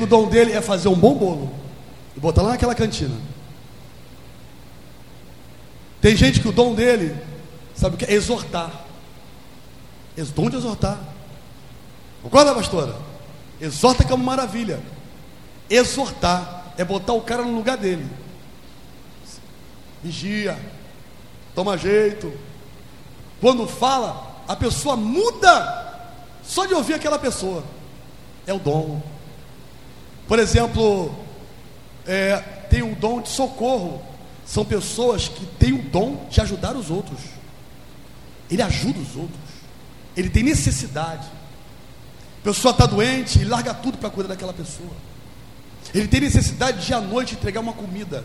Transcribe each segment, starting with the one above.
que o dom dele é fazer um bom bolo e botar lá naquela cantina. Tem gente que o dom dele, sabe o que? É exortar. Esse dom de exortar. Concorda, pastora? Exorta que é uma maravilha. Exortar é botar o cara no lugar dele. Vigia, toma jeito. Quando fala, a pessoa muda só de ouvir aquela pessoa. É o dom. Por exemplo, é, tem um dom de socorro. São pessoas que têm o dom de ajudar os outros. Ele ajuda os outros. Ele tem necessidade. A pessoa está doente e larga tudo para cuidar daquela pessoa. Ele tem necessidade de à noite entregar uma comida.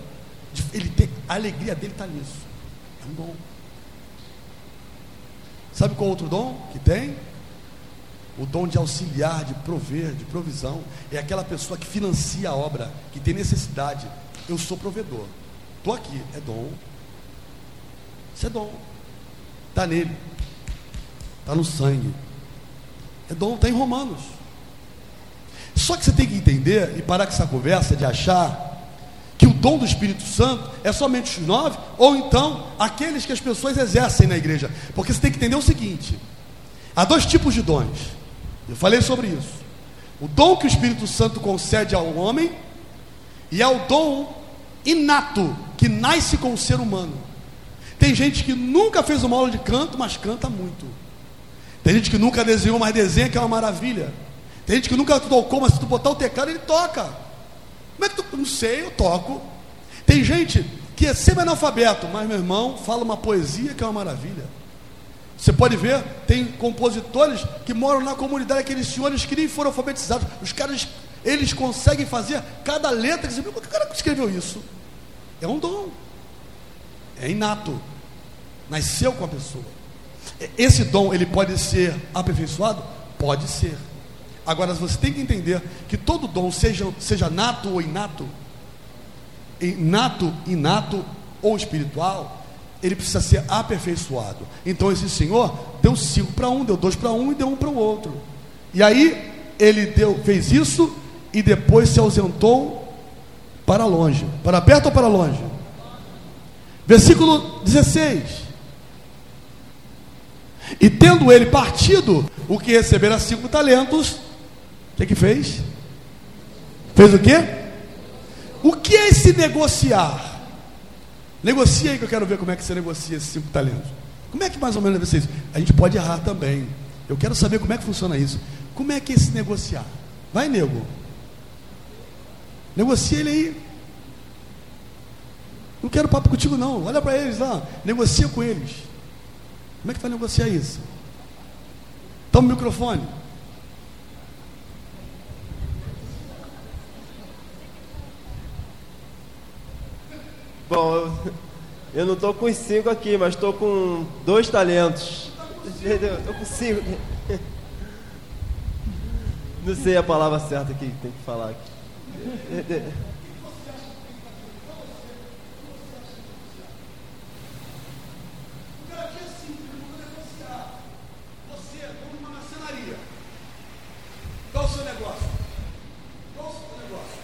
Ele tem, a alegria dele está nisso. É um dom. Sabe qual outro dom que tem? O dom de auxiliar, de prover, de provisão. É aquela pessoa que financia a obra, que tem necessidade. Eu sou provedor. Estou aqui, é dom. Isso é dom. Está nele. Está no sangue. É dom, está em Romanos. Só que você tem que entender e parar com essa conversa de achar que o dom do Espírito Santo é somente os nove, ou então aqueles que as pessoas exercem na igreja. Porque você tem que entender o seguinte: há dois tipos de dons. Eu falei sobre isso. O dom que o Espírito Santo concede ao homem, e é o dom inato que nasce com o ser humano. Tem gente que nunca fez uma aula de canto, mas canta muito. Tem gente que nunca desenhou, mas desenha que é uma maravilha. Tem gente que nunca tocou, mas se tu botar o teclado, ele toca. Como é que tu. Não sei, eu toco. Tem gente que é semi-analfabeto, mas meu irmão fala uma poesia que é uma maravilha. Você pode ver, tem compositores que moram na comunidade, aqueles senhores que nem foram alfabetizados. Os caras, eles conseguem fazer cada letra. Você o cara escreveu isso? É um dom. É inato. Nasceu com a pessoa. Esse dom, ele pode ser aperfeiçoado? Pode ser. Agora você tem que entender que todo dom, seja, seja nato ou inato, inato, inato ou espiritual, ele precisa ser aperfeiçoado. Então esse Senhor deu cinco para um, deu dois para um e deu um para o outro. E aí ele deu, fez isso e depois se ausentou para longe. Para perto ou para longe? Versículo 16. E tendo ele partido, o que recebera cinco talentos, o que, que fez? Fez o quê? O que é esse negociar? Negocia aí que eu quero ver como é que você negocia esses cinco talentos. Como é que mais ou menos deve ser isso? A gente pode errar também. Eu quero saber como é que funciona isso. Como é que é esse negociar? Vai, nego. Negocia ele aí. Não quero papo contigo, não. Olha para eles lá. Negocia com eles. Como é que vai negociar isso? Toma o microfone. Bom, eu não estou com os cinco aqui, mas estou com dois talentos. Estou com cinco. Não sei a palavra certa que tem que falar aqui. Qual o seu negócio? Qual o seu negócio?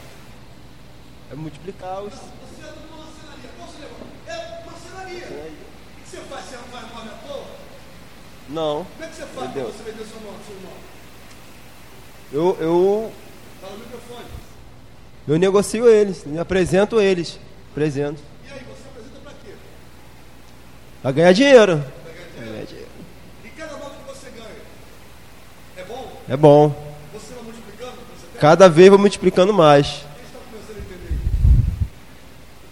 É multiplicar os. Você é uma marcenaria. Qual o seu negócio? É marcenaria. O que você faz? Você faz nome à toa? Não. Como é que você faz para você vender seu nome? Seu nome? Eu, eu, Fala no microfone. eu negocio eles, me apresento eles. Apresento. E aí, você apresenta para quê? Para ganhar dinheiro. Pra ganhar dinheiro. E cada nome que você ganha é bom? É bom. Você vai multiplicando? Você? Cada vez vou multiplicando mais. Quem está começando a entender?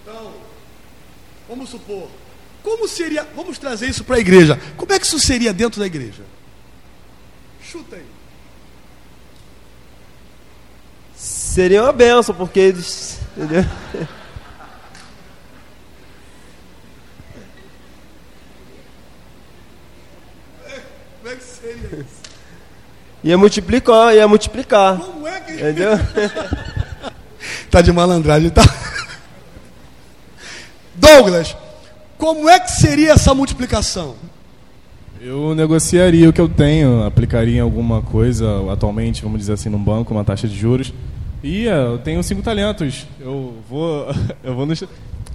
Então, vamos supor, como seria, vamos trazer isso para a igreja. Como é que isso seria dentro da igreja? Chuta aí. Seria uma benção, porque eles. Entendeu? Como é que seria isso? Ia multiplicar, ia multiplicar. Como é que. Entendeu? Tá de malandragem, tá? Douglas, como é que seria essa multiplicação? Eu negociaria o que eu tenho, aplicaria em alguma coisa, atualmente, vamos dizer assim, num banco, uma taxa de juros, Ia, eu tenho cinco talentos. Eu vou. Eu vou nos,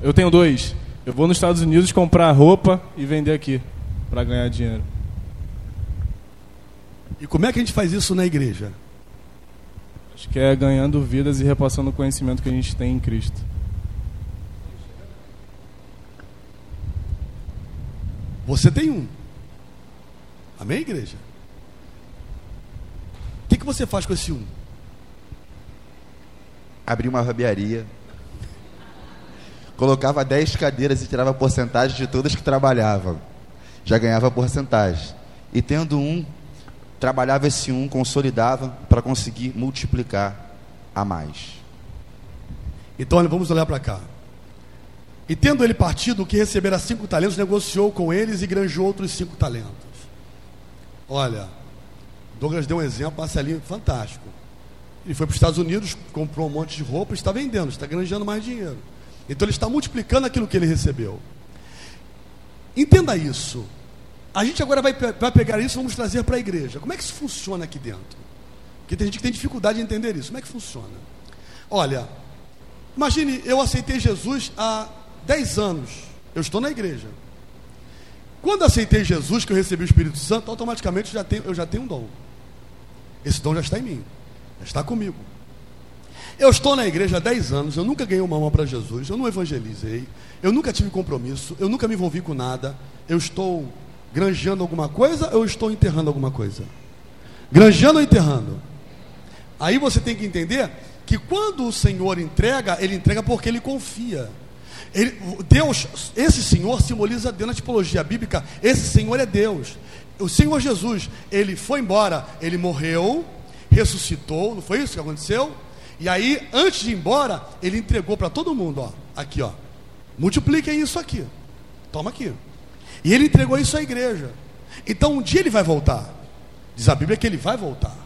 Eu tenho dois. Eu vou nos Estados Unidos comprar roupa e vender aqui para ganhar dinheiro. E como é que a gente faz isso na igreja? Acho que é ganhando vidas e repassando o conhecimento que a gente tem em Cristo. Você tem um. Amém, igreja? O que, que você faz com esse um? Abri uma barbearia. Colocava 10 cadeiras e tirava porcentagem de todas que trabalhavam. Já ganhava porcentagem. E tendo um, trabalhava esse um, consolidava para conseguir multiplicar a mais. Então, olha, vamos olhar para cá. E tendo ele partido, o que recebera cinco talentos, negociou com eles e granjeou outros cinco talentos. Olha, Douglas deu um exemplo, Marcelinho, fantástico. Ele foi para os Estados Unidos, comprou um monte de roupa está vendendo, está granjeando mais dinheiro. Então ele está multiplicando aquilo que ele recebeu. Entenda isso. A gente agora vai, vai pegar isso e vamos trazer para a igreja. Como é que isso funciona aqui dentro? Porque tem gente que tem dificuldade de entender isso. Como é que funciona? Olha, imagine, eu aceitei Jesus há 10 anos. Eu estou na igreja. Quando aceitei Jesus, que eu recebi o Espírito Santo, automaticamente eu já tenho, eu já tenho um dom. Esse dom já está em mim, já está comigo. Eu estou na igreja há 10 anos, eu nunca ganhei uma alma para Jesus, eu não evangelizei, eu nunca tive compromisso, eu nunca me envolvi com nada. Eu estou granjeando alguma coisa ou estou enterrando alguma coisa? Granjeando ou enterrando? Aí você tem que entender que quando o Senhor entrega, ele entrega porque ele confia. Ele, Deus, esse Senhor simboliza Deus na tipologia bíblica. Esse Senhor é Deus. O Senhor Jesus, ele foi embora, ele morreu, ressuscitou, não foi isso que aconteceu? E aí, antes de ir embora, ele entregou para todo mundo, ó, aqui, ó. Multipliquem isso aqui. Toma aqui. E ele entregou isso à igreja. Então, um dia ele vai voltar. Diz a Bíblia que ele vai voltar.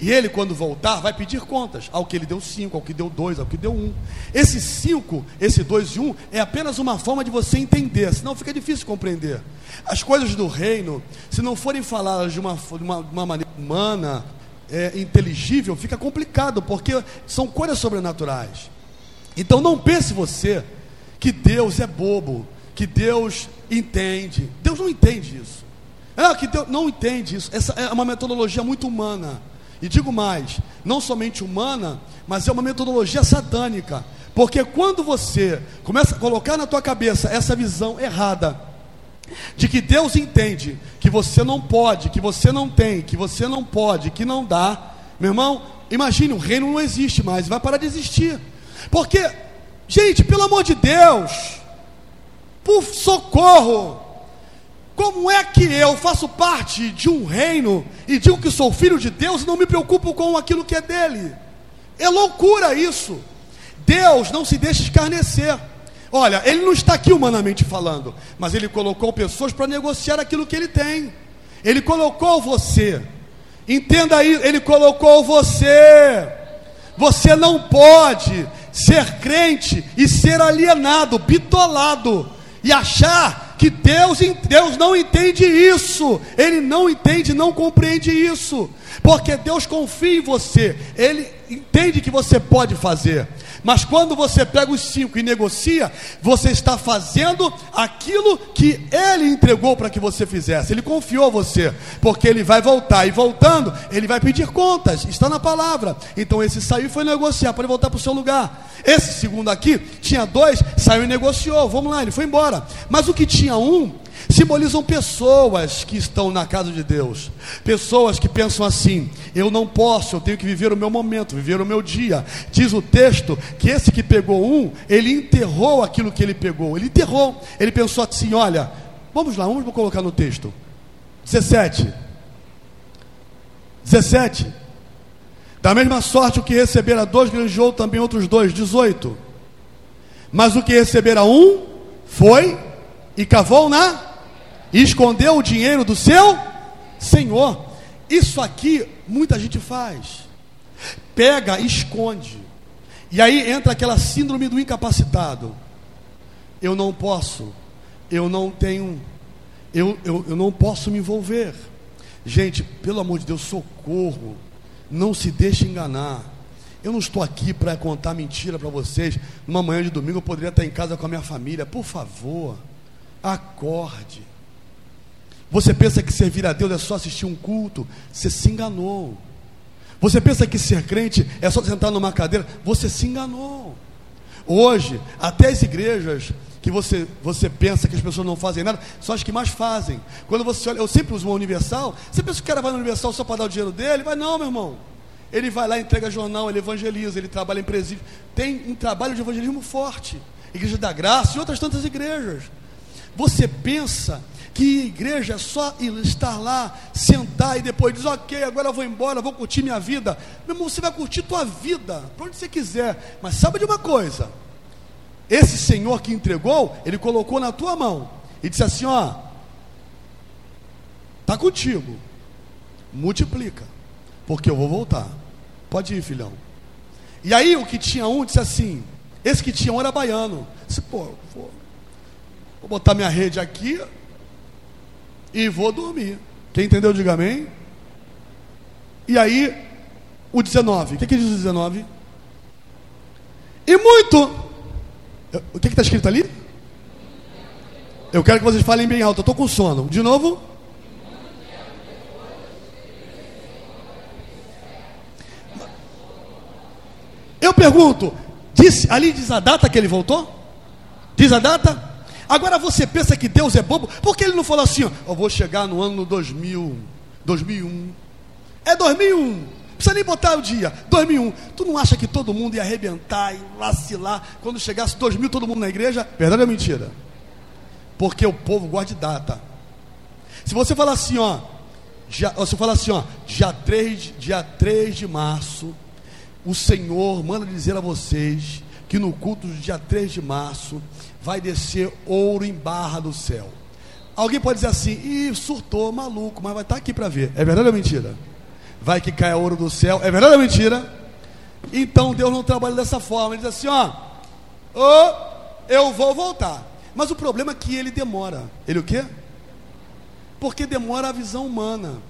E ele, quando voltar, vai pedir contas ao que ele deu cinco, ao que deu dois, ao que deu um. Esse cinco, esse dois e um, é apenas uma forma de você entender, senão fica difícil compreender. As coisas do reino, se não forem faladas de uma, de uma, de uma maneira humana, é, inteligível, fica complicado, porque são coisas sobrenaturais. Então não pense você que Deus é bobo, que Deus entende. Deus não entende isso. É que Deus não entende isso. Essa é uma metodologia muito humana. E digo mais, não somente humana, mas é uma metodologia satânica. Porque quando você começa a colocar na tua cabeça essa visão errada de que Deus entende que você não pode, que você não tem, que você não pode, que não dá, meu irmão, imagine, o reino não existe mais, vai parar de existir. Porque, gente, pelo amor de Deus, por socorro, como é que eu faço parte de um reino e digo que sou filho de Deus e não me preocupo com aquilo que é dele? É loucura isso. Deus não se deixa escarnecer. Olha, ele não está aqui humanamente falando, mas ele colocou pessoas para negociar aquilo que ele tem. Ele colocou você. Entenda aí, ele colocou você. Você não pode ser crente e ser alienado, bitolado e achar que Deus, Deus não entende isso, Ele não entende, não compreende isso, porque Deus confia em você, Ele entende que você pode fazer, mas quando você pega os cinco e negocia, você está fazendo aquilo que Ele entregou para que você fizesse, Ele confiou você, porque Ele vai voltar, e voltando, Ele vai pedir contas, está na palavra, então esse saiu e foi negociar, para voltar para o seu lugar, esse segundo aqui, tinha dois, saiu e negociou, vamos lá, ele foi embora, mas o que tinha um, simbolizam pessoas que estão na casa de Deus, pessoas que pensam assim: eu não posso, eu tenho que viver o meu momento, viver o meu dia. Diz o texto que esse que pegou um, ele enterrou aquilo que ele pegou, ele enterrou, ele pensou assim: olha, vamos lá, vamos colocar no texto, 17. 17. Da mesma sorte, o que recebera dois granjeou também outros dois, 18. Mas o que recebera um foi e cavou na e escondeu o dinheiro do seu senhor. Isso aqui muita gente faz. Pega, esconde. E aí entra aquela síndrome do incapacitado. Eu não posso, eu não tenho, eu, eu, eu não posso me envolver. Gente, pelo amor de Deus, socorro. Não se deixe enganar. Eu não estou aqui para contar mentira para vocês. Numa manhã de domingo eu poderia estar em casa com a minha família. Por favor, acorde. Você pensa que servir a Deus é só assistir um culto? Você se enganou. Você pensa que ser crente é só sentar numa cadeira? Você se enganou. Hoje, até as igrejas que você, você pensa que as pessoas não fazem nada, são as que mais fazem. Quando você olha, eu sempre uso uma Universal, você pensa que o cara vai na Universal só para dar o dinheiro dele? Vai não, meu irmão. Ele vai lá, entrega jornal, ele evangeliza, ele trabalha em presídio. Tem um trabalho de evangelismo forte. Igreja da Graça e outras tantas igrejas. Você pensa que igreja é só estar lá, sentar e depois diz, ok, agora eu vou embora, vou curtir minha vida. Meu irmão, você vai curtir tua vida, para onde você quiser. Mas sabe de uma coisa? Esse Senhor que entregou, Ele colocou na tua mão e disse assim: ó, está contigo, multiplica, porque eu vou voltar. Pode ir, filhão. E aí o que tinha um disse assim: esse que tinha um era baiano. Disse, pô, vou, vou botar minha rede aqui e vou dormir. Quem entendeu, diga amém. E aí, o 19, o que, que diz o 19? E muito o que está escrito ali? Eu quero que vocês falem bem alto. Eu estou com sono. De novo. Eu pergunto, disse, ali diz a data que ele voltou? Diz a data? Agora você pensa que Deus é bobo? Por que ele não falou assim, ó, eu vou chegar no ano 2000, 2001? É 2001 precisa nem botar o dia. 2001. Tu não acha que todo mundo ia arrebentar e vacilar quando chegasse 2000 todo mundo na igreja? Verdade ou mentira? Porque o povo de data. Se você falar assim, ó, dia, você falar assim, ó, dia 3, dia 3 de março, o Senhor manda dizer a vocês que no culto do dia 3 de março vai descer ouro em barra do céu. Alguém pode dizer assim, ih, surtou, maluco, mas vai estar aqui para ver. É verdade ou mentira? vai que cai ouro do céu. É verdade ou mentira? Então Deus não trabalha dessa forma. Ele diz assim: ó, oh, eu vou voltar. Mas o problema é que ele demora. Ele o quê? Porque demora a visão humana.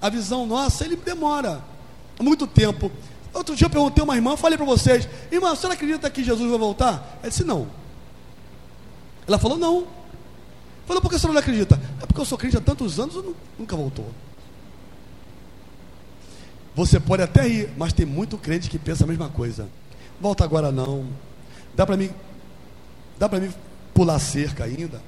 A visão nossa, ele demora. Muito tempo. Outro dia eu perguntei a uma irmã, falei para vocês, irmã, a senhora acredita que Jesus vai voltar? Ela disse, não. Ela falou, não. Falou, por que senhora não acredita? É porque eu sou crente há tantos anos e nunca voltou. Você pode até ir, mas tem muito crente que pensa a mesma coisa. Volta agora não. Dá para mim, dá para mim pular cerca ainda?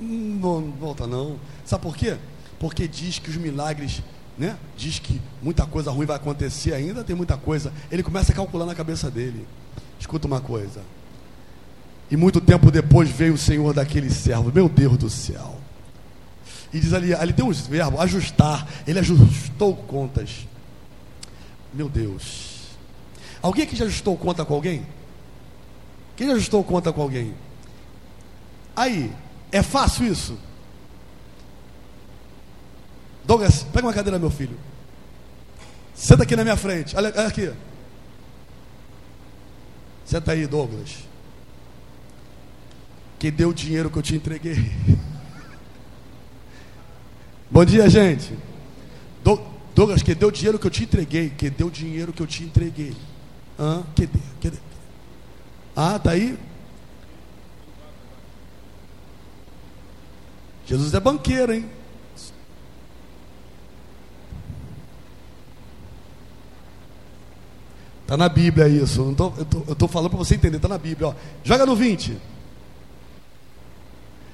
Não, volta não. Sabe por quê? Porque diz que os milagres, né? Diz que muita coisa ruim vai acontecer ainda, tem muita coisa. Ele começa a calcular na cabeça dele. Escuta uma coisa. E muito tempo depois veio o Senhor daquele servo. Meu Deus do céu. E diz ali, ali tem uns verbos, ajustar. Ele ajustou contas. Meu Deus. Alguém aqui já ajustou conta com alguém? Quem já ajustou conta com alguém? Aí, é fácil isso? Douglas, pega uma cadeira, meu filho. Senta aqui na minha frente. Olha, olha aqui. Senta aí, Douglas. Quem deu o dinheiro que eu te entreguei? Bom dia, gente. Douglas, que deu o dinheiro que eu te entreguei? Que deu o dinheiro que eu te entreguei? Hã? Que deu? Que deu? Ah, tá aí? Jesus é banqueiro, hein? Está na Bíblia isso. Eu estou falando para você entender, está na Bíblia. Ó. Joga no 20.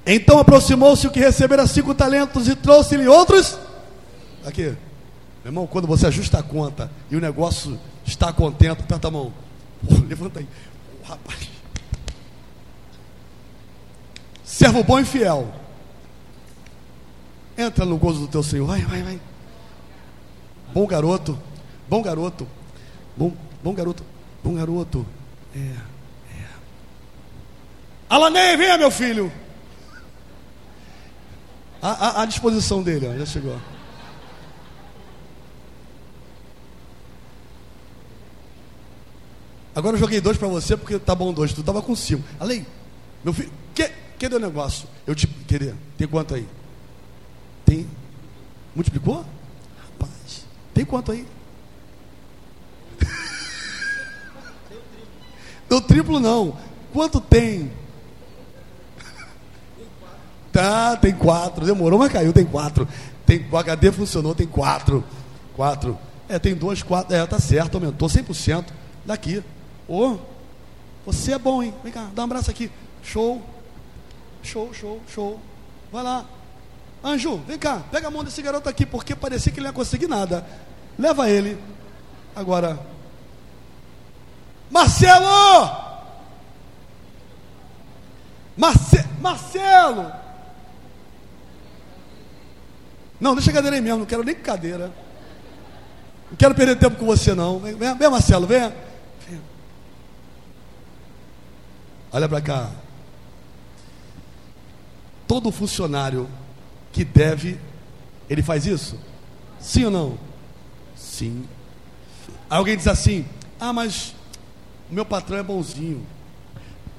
Então aproximou-se o que recebera cinco talentos e trouxe-lhe outros. Aqui, meu irmão, quando você ajusta a conta e o negócio está contente, aperta a mão. levanta aí. rapaz. Servo bom e fiel. Entra no gozo do teu Senhor. Vai, vai, vai. Bom garoto. Bom garoto. Bom, bom garoto. Bom garoto. É, é. Alanei, venha, meu filho à, à, à disposição dele, ó, já chegou. Agora eu joguei dois para você porque tá bom dois, tu tava com cinco. Além, meu filho, que, que deu negócio? Eu te querer, tem quanto aí? Tem. Multiplicou? Rapaz, tem quanto aí? Deu triplo não. Quanto tem? Tá, tem quatro. Demorou, mas caiu, tem quatro. Tem, o HD funcionou, tem quatro. Quatro. É, tem dois, quatro. É, tá certo, aumentou 100% daqui. Ô, oh, você é bom, hein? Vem cá, dá um abraço aqui. Show. Show, show, show. Vai lá. Anjo, vem cá, pega a mão desse garoto aqui, porque parecia que ele não ia conseguir nada. Leva ele. Agora. Marcelo! Marce Marcelo! Não, deixa a cadeira aí mesmo, não quero nem cadeira. Não quero perder tempo com você, não. Vem, vem, Marcelo, vem. vem. Olha para cá. Todo funcionário que deve, ele faz isso? Sim ou não? Sim. Alguém diz assim: Ah, mas o meu patrão é bonzinho.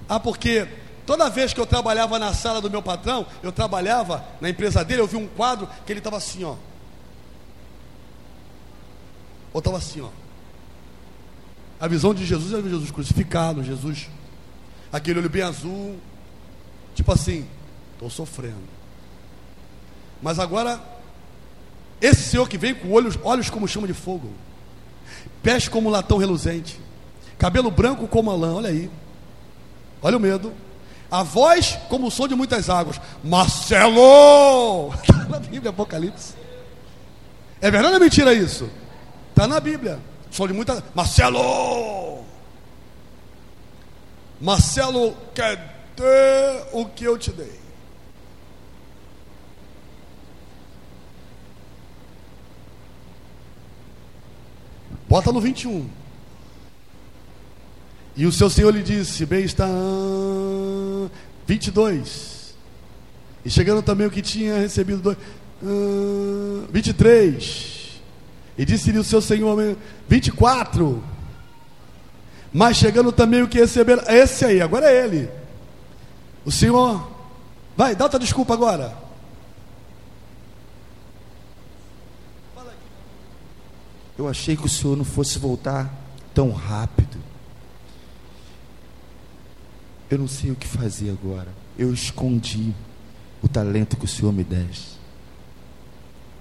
Ah, porque toda vez que eu trabalhava na sala do meu patrão, eu trabalhava na empresa dele, eu vi um quadro que ele estava assim, ó. Ou estava assim, ó. A visão de Jesus é Jesus crucificado, Jesus, aquele olho bem azul, tipo assim, estou sofrendo. Mas agora, esse Senhor que vem com olhos, olhos como chama de fogo, pés como latão reluzente, cabelo branco como a lã, olha aí, olha o medo, a voz como o som de muitas águas, Marcelo, está na Bíblia, Apocalipse. É verdade ou é mentira isso? Está na Bíblia, som de muitas, Marcelo, Marcelo quer ter o que eu te dei. Bota no 21. E o seu Senhor lhe disse: Bem está. 22. E chegando também o que tinha recebido. Dois, uh, 23. E disse-lhe o seu Senhor: 24. Mas chegando também o que receberam. Esse aí, agora é ele. O Senhor. Vai, dá outra desculpa agora. Eu achei que o Senhor não fosse voltar tão rápido. Eu não sei o que fazer agora. Eu escondi o talento que o Senhor me desse.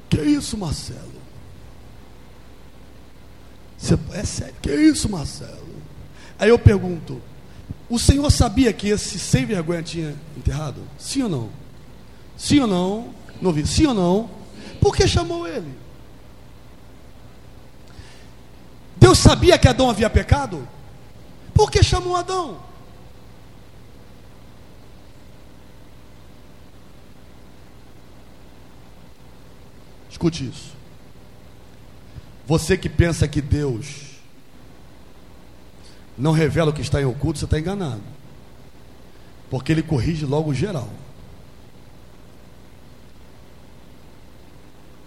Que isso, Marcelo? Você, é sério? Que isso, Marcelo? Aí eu pergunto: o Senhor sabia que esse sem vergonha tinha enterrado? Sim ou não? Sim ou não? Não vi. Sim ou não? Por que chamou ele? Deus sabia que Adão havia pecado? Por que chamou Adão? Escute isso. Você que pensa que Deus não revela o que está em oculto, você está enganado. Porque ele corrige logo geral.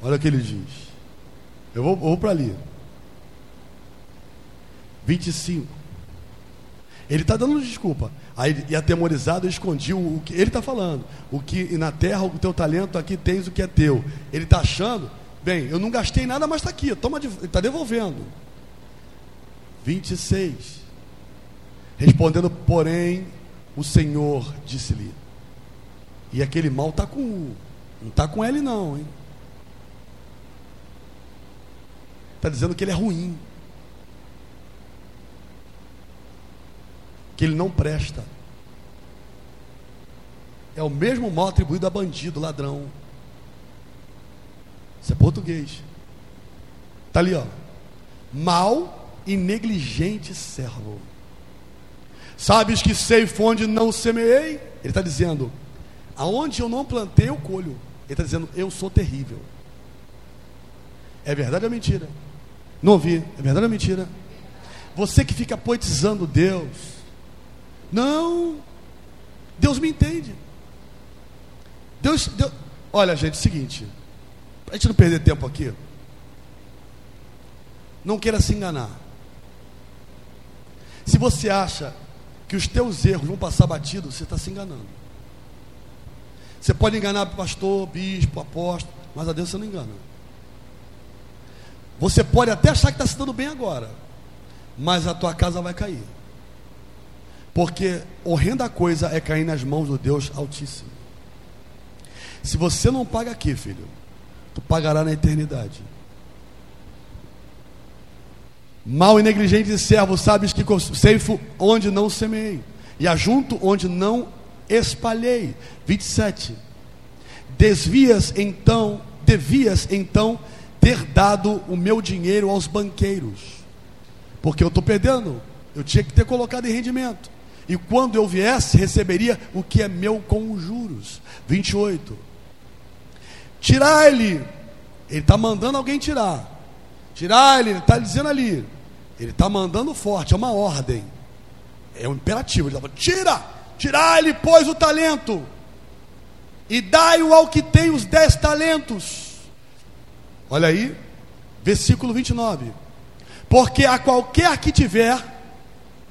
Olha o que ele diz. Eu vou, vou para ali. 25. Ele está dando desculpa. Aí, e atemorizado, eu escondi o, que ele está falando. O que na terra, o teu talento, aqui tens o que é teu. Ele está achando, bem, eu não gastei nada, mas está aqui, toma, está devolvendo. 26. Respondendo, porém, o Senhor disse-lhe. E aquele mal está com U. Não está com L, não, hein? Está dizendo que ele é ruim. Que ele não presta. É o mesmo mal atribuído a bandido, ladrão. Isso é português. Está ali, ó. Mal e negligente servo. Sabes que sei onde não semeei? Ele está dizendo: aonde eu não plantei, eu colho. Ele está dizendo: eu sou terrível. É verdade ou é mentira? Não ouvi. É verdade ou é mentira? Você que fica poetizando Deus não, Deus me entende. Deus, Deus, olha, gente, é o seguinte, para a gente não perder tempo aqui, não queira se enganar. Se você acha que os teus erros vão passar batido, você está se enganando. Você pode enganar pastor, bispo, apóstolo, mas a Deus você não engana. Você pode até achar que está se dando bem agora, mas a tua casa vai cair. Porque horrenda coisa é cair nas mãos do Deus Altíssimo. Se você não paga aqui, filho, tu pagará na eternidade. Mal e negligente servo, sabes que ceifo onde não semeei, e ajunto onde não espalhei. 27. Desvias então, devias então ter dado o meu dinheiro aos banqueiros, porque eu estou perdendo, eu tinha que ter colocado em rendimento, e quando eu viesse, receberia o que é meu com juros. 28. Tirai-lhe, ele está mandando alguém tirar, tirar-lhe, ele está dizendo ali, ele está mandando forte, é uma ordem, é um imperativo, ele está falando, tira, tirai-lhe, pois, o talento, e dai-o ao que tem os dez talentos Olha aí, versículo 29. Porque a qualquer que tiver,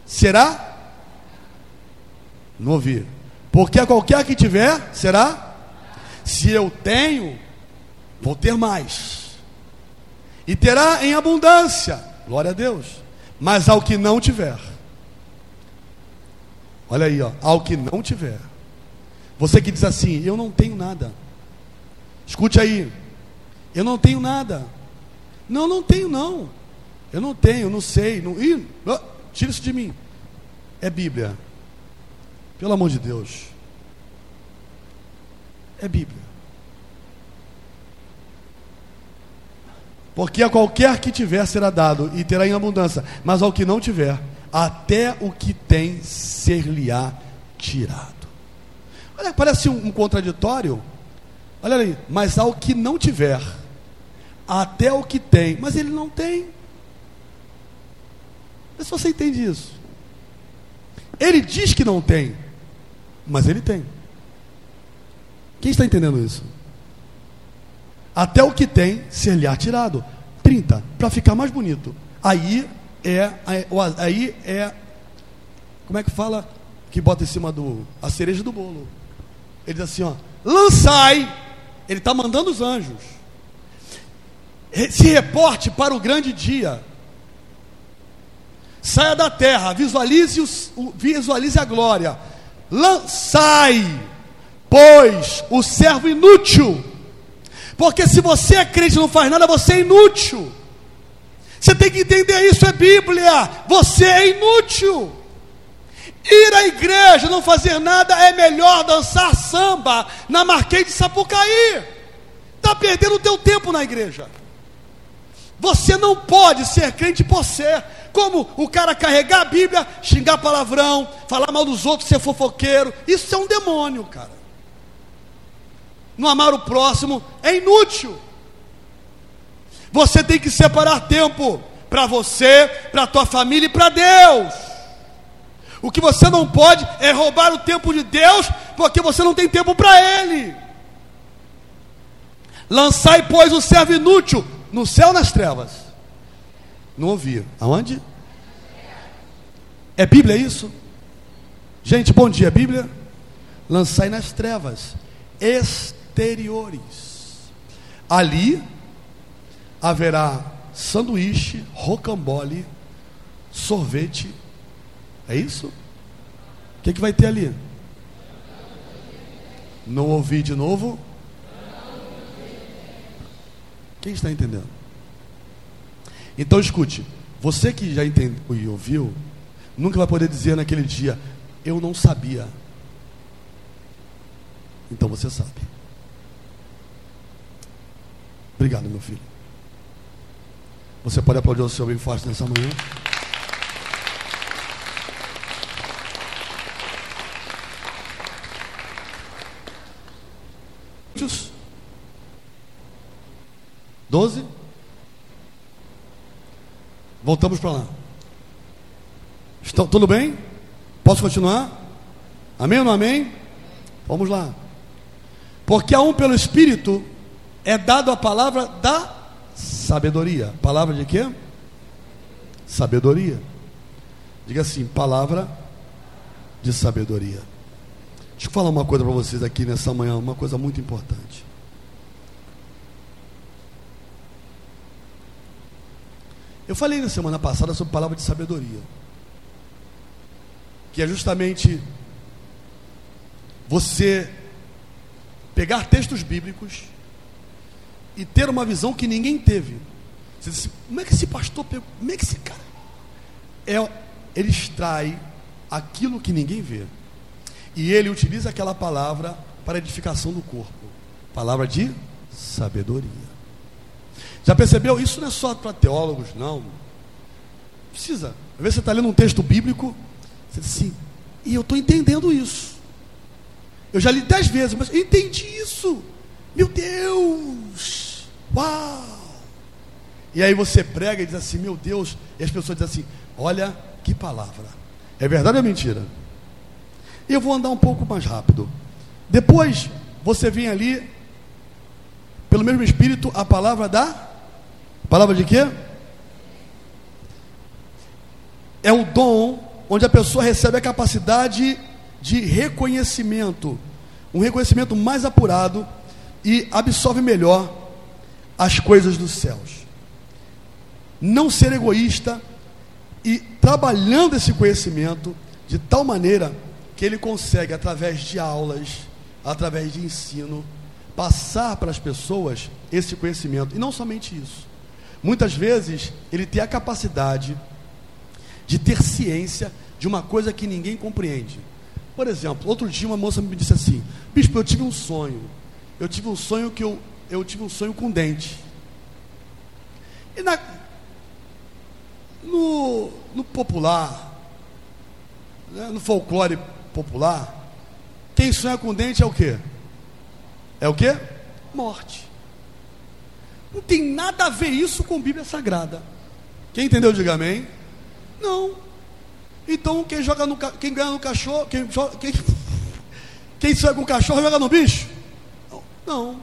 será? Não ouvi. Porque qualquer que tiver, será? Se eu tenho, vou ter mais. E terá em abundância. Glória a Deus. Mas ao que não tiver. Olha aí, ó, ao que não tiver. Você que diz assim, eu não tenho nada. Escute aí. Eu não tenho nada. Não, não tenho não. Eu não tenho, não sei. Não, ih, tira isso de mim. É Bíblia. Pelo amor de Deus. É Bíblia. Porque a qualquer que tiver será dado e terá em abundância, mas ao que não tiver, até o que tem ser-lhe-á tirado. Olha, parece um, um contraditório. Olha aí, mas ao que não tiver, até o que tem, mas ele não tem. Mas você entende isso. Ele diz que não tem, mas ele tem. Quem está entendendo isso? Até o que tem ser lhe tirado. 30, para ficar mais bonito. Aí é, aí é, como é que fala? Que bota em cima do, a cereja do bolo. Ele diz assim, ó, lançai. Ele está mandando os anjos se reporte para o grande dia. Saia da terra, visualize, os, visualize a glória. Lançai, pois, o servo inútil. Porque se você é crente e não faz nada, você é inútil. Você tem que entender isso, é Bíblia. Você é inútil. Ir à igreja, não fazer nada, é melhor dançar samba na Marquês de Sapucaí. Está perdendo o teu tempo na igreja. Você não pode ser crente por ser. Como o cara carregar a Bíblia, xingar palavrão, falar mal dos outros, ser fofoqueiro. Isso é um demônio, cara. Não amar o próximo é inútil. Você tem que separar tempo para você, para a tua família e para Deus. O que você não pode é roubar o tempo de Deus, porque você não tem tempo para Ele. Lançai, pois, o servo inútil no céu nas trevas? Não ouvi. Aonde? É Bíblia isso? Gente, bom dia, Bíblia. Lançai nas trevas exteriores. Ali haverá sanduíche, rocambole, sorvete. É isso? O que, que vai ter ali? Não ouvi de novo? Quem está entendendo? Então escute, você que já entendeu e ouviu, nunca vai poder dizer naquele dia, eu não sabia. Então você sabe. Obrigado, meu filho. Você pode aplaudir o seu bem forte nessa manhã. 12? Voltamos para lá. Estão, tudo bem? Posso continuar? Amém ou não amém? Vamos lá. Porque a um pelo Espírito é dado a palavra da sabedoria. Palavra de quê? Sabedoria. Diga assim, palavra de sabedoria. Deixa eu falar uma coisa para vocês aqui nessa manhã, uma coisa muito importante. Eu falei na semana passada sobre palavra de sabedoria. que é justamente você pegar textos bíblicos e ter uma visão que ninguém teve. Você assim, como é que esse pastor pegou? Como é que esse cara? É, ele extrai aquilo que ninguém vê. E ele utiliza aquela palavra para edificação do corpo. Palavra de sabedoria. Já percebeu? Isso não é só para teólogos, não. Precisa. Às vezes você está lendo um texto bíblico, você diz assim, e eu estou entendendo isso. Eu já li dez vezes, mas eu entendi isso. Meu Deus! Uau! E aí você prega e diz assim, meu Deus, e as pessoas dizem assim, olha que palavra. É verdade ou é mentira? Eu vou andar um pouco mais rápido. Depois você vem ali, pelo mesmo Espírito, a palavra da. Palavra de quê? É o dom onde a pessoa recebe a capacidade de reconhecimento, um reconhecimento mais apurado e absorve melhor as coisas dos céus. Não ser egoísta e trabalhando esse conhecimento de tal maneira que ele consegue, através de aulas, através de ensino, passar para as pessoas esse conhecimento. E não somente isso. Muitas vezes ele tem a capacidade de ter ciência de uma coisa que ninguém compreende. Por exemplo, outro dia uma moça me disse assim: Bispo, eu tive um sonho. Eu tive um sonho que eu, eu tive um sonho com dente. E na, no, no popular, né, no folclore popular, quem sonha com dente é o quê? É o quê? Morte. Não tem nada a ver isso com Bíblia Sagrada. Quem entendeu, diga amém. Não. Então quem joga no quem ganha no cachorro, quem, joga, quem, quem sonha com cachorro joga no bicho? Não.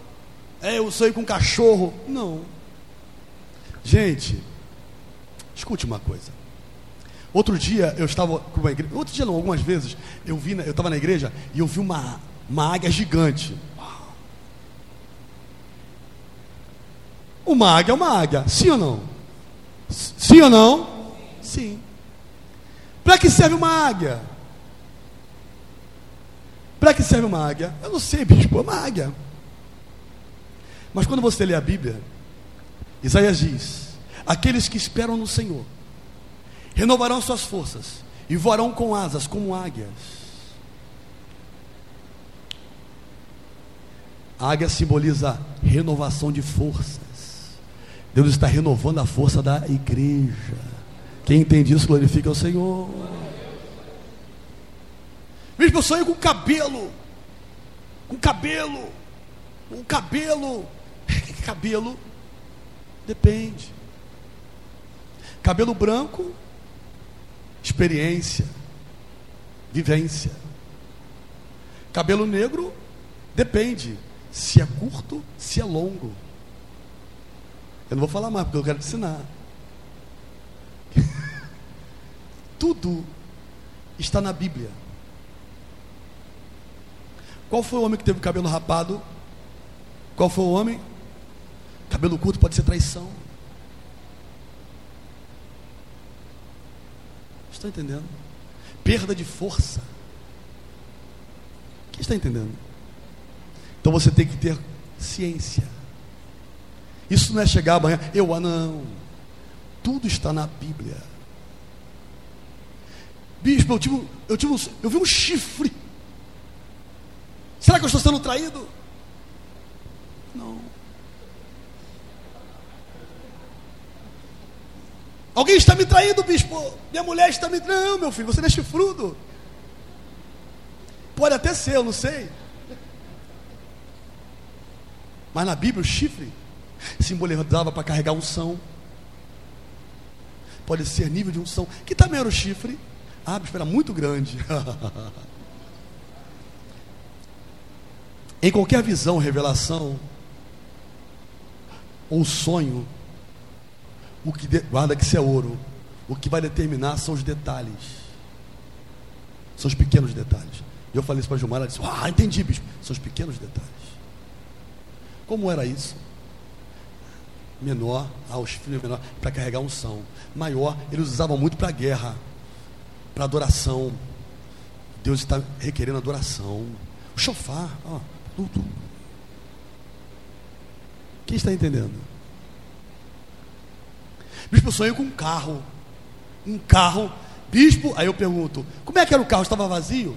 É, eu sonho com cachorro. Não. Gente, escute uma coisa. Outro dia eu estava com uma igreja, outro dia não, algumas vezes, eu vi, eu estava na igreja e eu vi uma, uma águia gigante. Uma águia é uma águia, sim ou não? Sim ou não? Sim. Para que serve uma águia? Para que serve uma águia? Eu não sei, bispo, é uma águia. Mas quando você lê a Bíblia, Isaías diz: Aqueles que esperam no Senhor renovarão suas forças e voarão com asas como águias. A águia simboliza renovação de forças. Deus está renovando a força da igreja. Quem entende isso, glorifica o Senhor. Mesmo eu sonho com cabelo. Com cabelo. Com cabelo. cabelo. Depende. Cabelo branco, experiência, vivência. Cabelo negro, depende se é curto, se é longo. Eu não vou falar mais porque eu quero te ensinar. Tudo está na Bíblia. Qual foi o homem que teve cabelo rapado? Qual foi o homem? Cabelo curto pode ser traição. Está entendendo? Perda de força. Quem está entendendo? Então você tem que ter ciência. Isso não é chegar amanhã, eu, ah, não. Tudo está na Bíblia. Bispo, eu, tive, eu, tive eu vi um chifre. Será que eu estou sendo traído? Não. Alguém está me traindo, bispo. Minha mulher está me traindo. Não, meu filho, você não é chifrudo. Pode até ser, eu não sei. Mas na Bíblia, o chifre simbolizava para carregar unção. Pode ser nível de unção. Que tamanho era o chifre? Ah, era muito grande. em qualquer visão, revelação ou sonho, o que de, guarda que isso é ouro. O que vai determinar são os detalhes. São os pequenos detalhes. E eu falei isso para Gilmar, ela disse: Ah, entendi, bispo. São os pequenos detalhes. Como era isso? Menor, aos filhos menor, para carregar unção. Maior, eles usavam muito para guerra, para adoração. Deus está requerendo adoração. O chofar, ó, tudo. Quem está entendendo? Bispo, eu sonhei com um carro. Um carro. Bispo, aí eu pergunto: como é que era o carro? Estava vazio?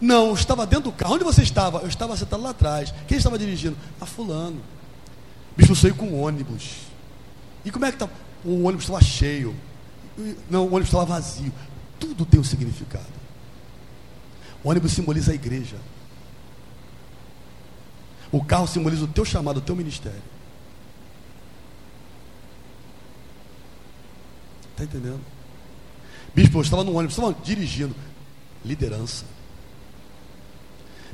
Não, eu estava dentro do carro. Onde você estava? Eu estava sentado lá atrás. Quem estava dirigindo? A fulano. Bispo, eu sonhei com um ônibus. E como é que estava? O ônibus estava cheio. Não, o ônibus estava vazio. Tudo tem um significado. O ônibus simboliza a igreja. O carro simboliza o teu chamado, o teu ministério. Está entendendo? Bispo, eu estava no ônibus, estava dirigindo. Liderança.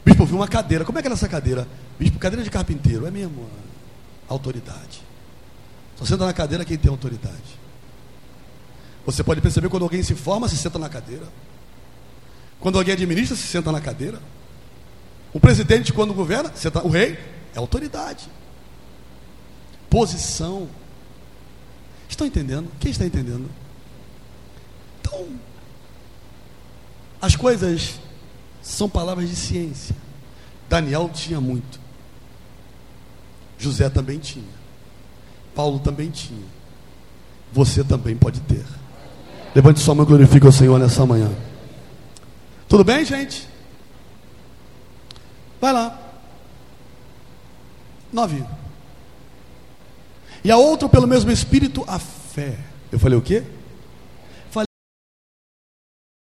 Bispo, eu vi uma cadeira. Como é que era essa cadeira? Bispo, cadeira de carpinteiro. É mesmo. Autoridade. Só senta na cadeira quem tem autoridade. Você pode perceber quando alguém se forma, se senta na cadeira. Quando alguém administra, se senta na cadeira. O presidente, quando governa, senta, o rei é autoridade. Posição. Estão entendendo? Quem está entendendo? Então, as coisas são palavras de ciência. Daniel tinha muito. José também tinha. Paulo também tinha. Você também pode ter. Levante sua mão e glorifique o Senhor nessa manhã. Tudo bem, gente? Vai lá. Nove. E a outro, pelo mesmo Espírito, a fé. Eu falei o quê?